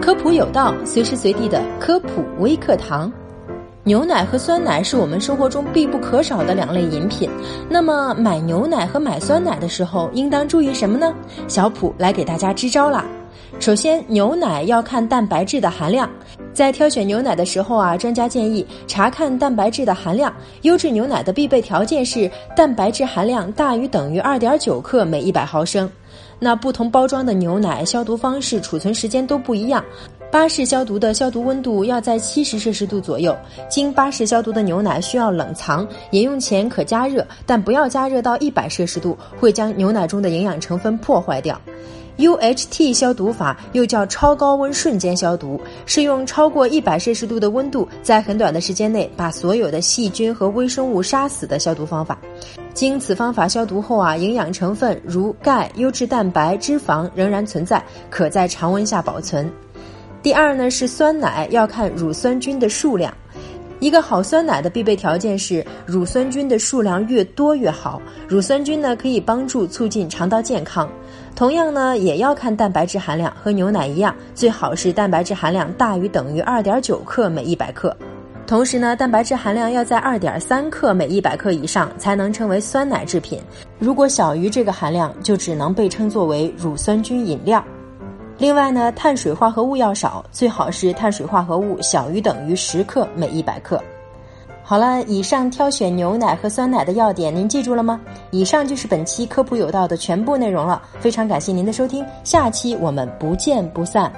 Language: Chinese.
科普有道，随时随地的科普微课堂。牛奶和酸奶是我们生活中必不可少的两类饮品。那么买牛奶和买酸奶的时候，应当注意什么呢？小普来给大家支招啦。首先，牛奶要看蛋白质的含量。在挑选牛奶的时候啊，专家建议查看蛋白质的含量。优质牛奶的必备条件是蛋白质含量大于等于二点九克每一百毫升。那不同包装的牛奶消毒方式、储存时间都不一样。巴氏消毒的消毒温度要在七十摄氏度左右。经巴氏消毒的牛奶需要冷藏，饮用前可加热，但不要加热到一百摄氏度，会将牛奶中的营养成分破坏掉。UHT 消毒法又叫超高温瞬间消毒，是用超过一百摄氏度的温度，在很短的时间内把所有的细菌和微生物杀死的消毒方法。经此方法消毒后啊，营养成分如钙、优质蛋白、脂肪仍然存在，可在常温下保存。第二呢是酸奶，要看乳酸菌的数量。一个好酸奶的必备条件是乳酸菌的数量越多越好。乳酸菌呢可以帮助促进肠道健康。同样呢也要看蛋白质含量，和牛奶一样，最好是蛋白质含量大于等于二点九克每一百克。同时呢蛋白质含量要在二点三克每一百克以上才能称为酸奶制品。如果小于这个含量，就只能被称作为乳酸菌饮料。另外呢，碳水化合物要少，最好是碳水化合物小于等于十克每一百克。好了，以上挑选牛奶和酸奶的要点您记住了吗？以上就是本期科普有道的全部内容了，非常感谢您的收听，下期我们不见不散。